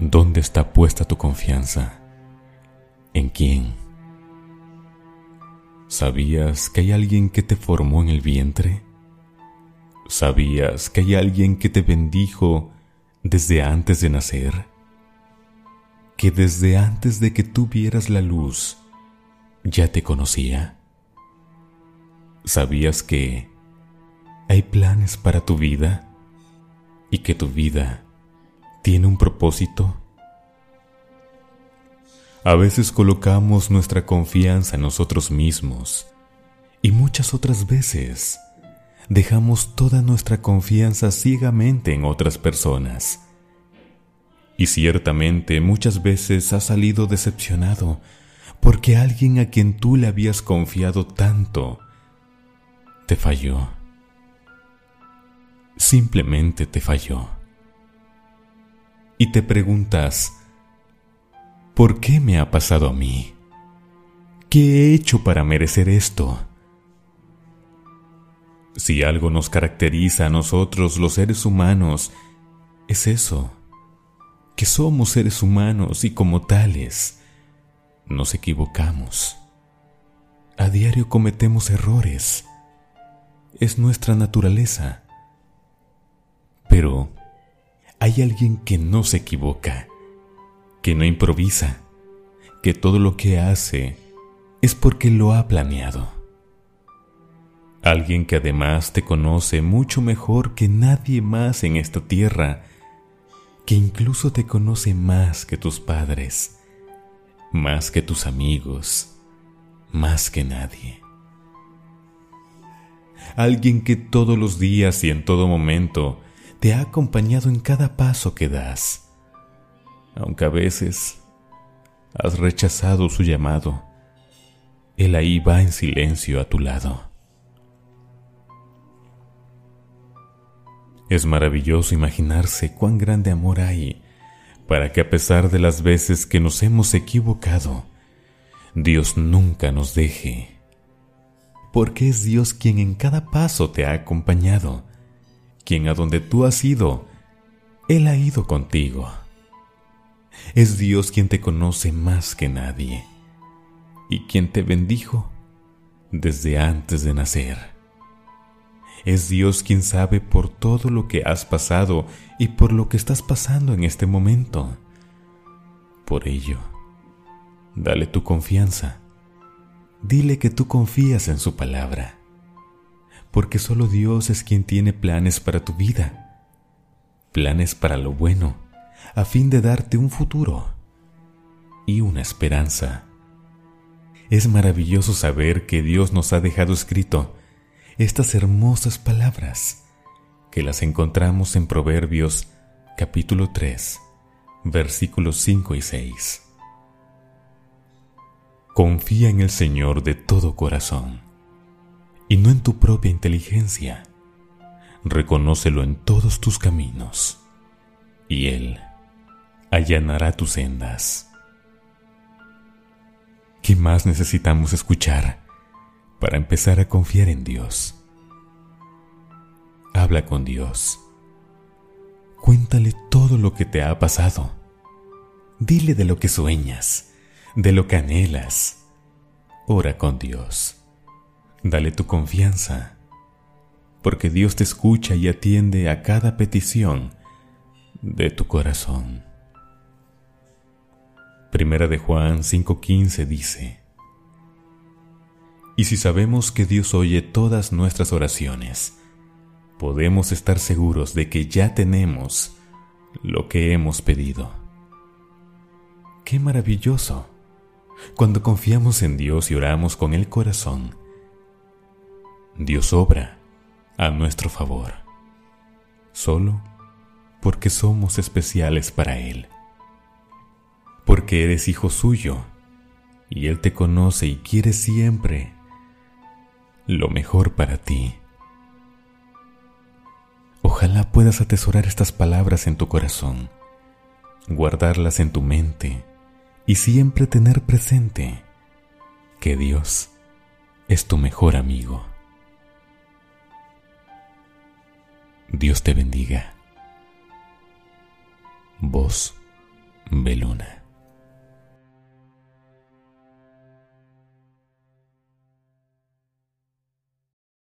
¿Dónde está puesta tu confianza? ¿En quién? ¿Sabías que hay alguien que te formó en el vientre? ¿Sabías que hay alguien que te bendijo desde antes de nacer? ¿Que desde antes de que tú vieras la luz ya te conocía? ¿Sabías que hay planes para tu vida y que tu vida tiene un propósito? A veces colocamos nuestra confianza en nosotros mismos y muchas otras veces dejamos toda nuestra confianza ciegamente en otras personas. Y ciertamente muchas veces has salido decepcionado porque alguien a quien tú le habías confiado tanto te falló. Simplemente te falló. Y te preguntas, ¿Por qué me ha pasado a mí? ¿Qué he hecho para merecer esto? Si algo nos caracteriza a nosotros los seres humanos, es eso, que somos seres humanos y como tales, nos equivocamos. A diario cometemos errores. Es nuestra naturaleza. Pero hay alguien que no se equivoca que no improvisa, que todo lo que hace es porque lo ha planeado. Alguien que además te conoce mucho mejor que nadie más en esta tierra, que incluso te conoce más que tus padres, más que tus amigos, más que nadie. Alguien que todos los días y en todo momento te ha acompañado en cada paso que das aunque a veces has rechazado su llamado, Él ahí va en silencio a tu lado. Es maravilloso imaginarse cuán grande amor hay para que a pesar de las veces que nos hemos equivocado, Dios nunca nos deje. Porque es Dios quien en cada paso te ha acompañado, quien a donde tú has ido, Él ha ido contigo. Es Dios quien te conoce más que nadie y quien te bendijo desde antes de nacer. Es Dios quien sabe por todo lo que has pasado y por lo que estás pasando en este momento. Por ello, dale tu confianza. Dile que tú confías en su palabra, porque solo Dios es quien tiene planes para tu vida, planes para lo bueno a fin de darte un futuro y una esperanza. Es maravilloso saber que Dios nos ha dejado escrito estas hermosas palabras que las encontramos en Proverbios capítulo 3, versículos 5 y 6. Confía en el Señor de todo corazón y no en tu propia inteligencia. Reconócelo en todos tus caminos y Él allanará tus sendas. ¿Qué más necesitamos escuchar para empezar a confiar en Dios? Habla con Dios. Cuéntale todo lo que te ha pasado. Dile de lo que sueñas, de lo que anhelas. Ora con Dios. Dale tu confianza, porque Dios te escucha y atiende a cada petición de tu corazón. Primera de Juan 5:15 dice, Y si sabemos que Dios oye todas nuestras oraciones, podemos estar seguros de que ya tenemos lo que hemos pedido. ¡Qué maravilloso! Cuando confiamos en Dios y oramos con el corazón, Dios obra a nuestro favor, solo porque somos especiales para Él porque eres hijo suyo y Él te conoce y quiere siempre lo mejor para ti. Ojalá puedas atesorar estas palabras en tu corazón, guardarlas en tu mente y siempre tener presente que Dios es tu mejor amigo. Dios te bendiga. Vos Beluna.